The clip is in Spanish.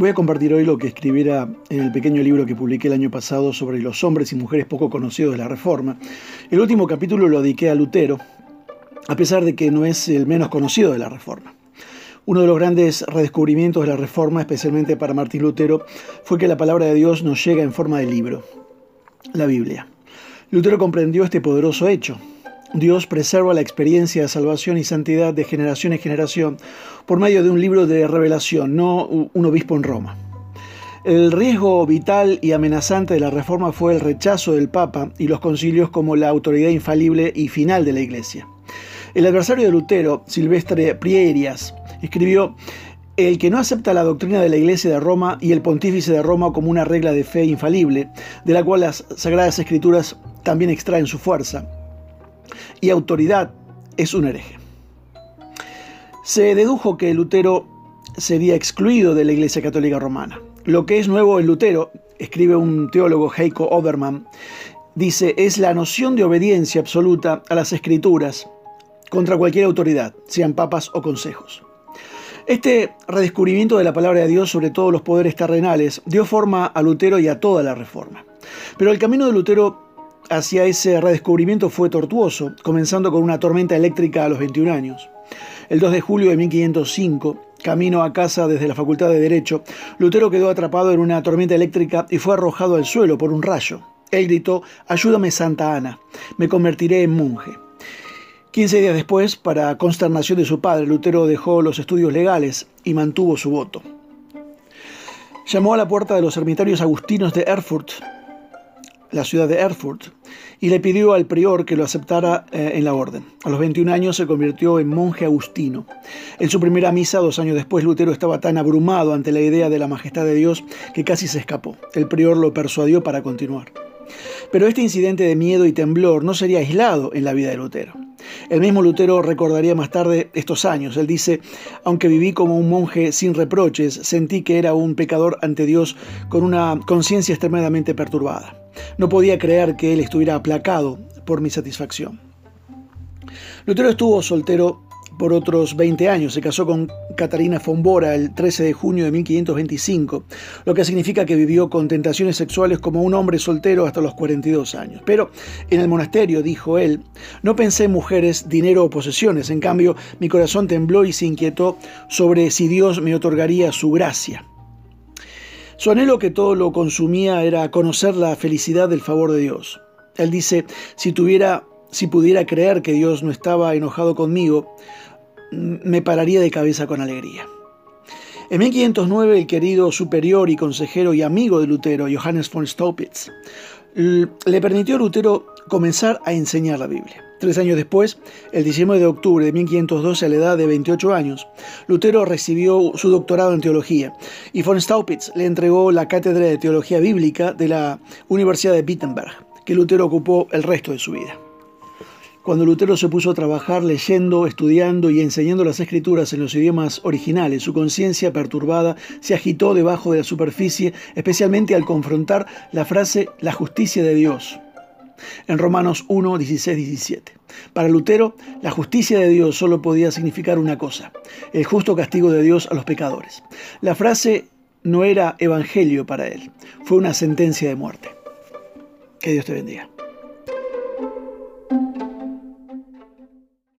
Voy a compartir hoy lo que escribiera en el pequeño libro que publiqué el año pasado sobre los hombres y mujeres poco conocidos de la Reforma. El último capítulo lo dediqué a Lutero, a pesar de que no es el menos conocido de la Reforma. Uno de los grandes redescubrimientos de la Reforma, especialmente para Martín Lutero, fue que la palabra de Dios nos llega en forma de libro, la Biblia. Lutero comprendió este poderoso hecho. Dios preserva la experiencia de salvación y santidad de generación en generación por medio de un libro de revelación, no un obispo en Roma. El riesgo vital y amenazante de la reforma fue el rechazo del Papa y los concilios como la autoridad infalible y final de la Iglesia. El adversario de Lutero, Silvestre Prierias, escribió el que no acepta la doctrina de la Iglesia de Roma y el pontífice de Roma como una regla de fe infalible, de la cual las Sagradas Escrituras también extraen su fuerza y autoridad, es un hereje. Se dedujo que Lutero sería excluido de la Iglesia Católica Romana. Lo que es nuevo en Lutero, escribe un teólogo Heiko Obermann, dice, es la noción de obediencia absoluta a las escrituras contra cualquier autoridad, sean papas o consejos. Este redescubrimiento de la palabra de Dios sobre todos los poderes terrenales dio forma a Lutero y a toda la reforma. Pero el camino de Lutero hacia ese redescubrimiento fue tortuoso, comenzando con una tormenta eléctrica a los 21 años. El 2 de julio de 1505, camino a casa desde la Facultad de Derecho, Lutero quedó atrapado en una tormenta eléctrica y fue arrojado al suelo por un rayo. Él gritó, Ayúdame Santa Ana, me convertiré en monje. Quince días después, para consternación de su padre, Lutero dejó los estudios legales y mantuvo su voto. Llamó a la puerta de los ermitarios agustinos de Erfurt, la ciudad de Erfurt, y le pidió al prior que lo aceptara eh, en la orden. A los 21 años se convirtió en monje agustino. En su primera misa, dos años después, Lutero estaba tan abrumado ante la idea de la majestad de Dios que casi se escapó. El prior lo persuadió para continuar. Pero este incidente de miedo y temblor no sería aislado en la vida de Lutero. El mismo Lutero recordaría más tarde estos años. Él dice, aunque viví como un monje sin reproches, sentí que era un pecador ante Dios con una conciencia extremadamente perturbada. No podía creer que él estuviera aplacado por mi satisfacción. Lutero estuvo soltero por otros 20 años. Se casó con Catarina Fombora el 13 de junio de 1525, lo que significa que vivió con tentaciones sexuales como un hombre soltero hasta los 42 años. Pero en el monasterio, dijo él, no pensé en mujeres, dinero o posesiones. En cambio, mi corazón tembló y se inquietó sobre si Dios me otorgaría su gracia. Su anhelo que todo lo consumía era conocer la felicidad del favor de Dios. Él dice, si tuviera si pudiera creer que Dios no estaba enojado conmigo, me pararía de cabeza con alegría. En 1509, el querido superior y consejero y amigo de Lutero, Johannes von Staupitz, le permitió a Lutero comenzar a enseñar la Biblia. Tres años después, el 19 de octubre de 1512, a la edad de 28 años, Lutero recibió su doctorado en teología y von Staupitz le entregó la cátedra de teología bíblica de la Universidad de Wittenberg, que Lutero ocupó el resto de su vida. Cuando Lutero se puso a trabajar leyendo, estudiando y enseñando las escrituras en los idiomas originales, su conciencia perturbada se agitó debajo de la superficie, especialmente al confrontar la frase la justicia de Dios en Romanos 1, 16, 17. Para Lutero, la justicia de Dios solo podía significar una cosa, el justo castigo de Dios a los pecadores. La frase no era evangelio para él, fue una sentencia de muerte. Que Dios te bendiga.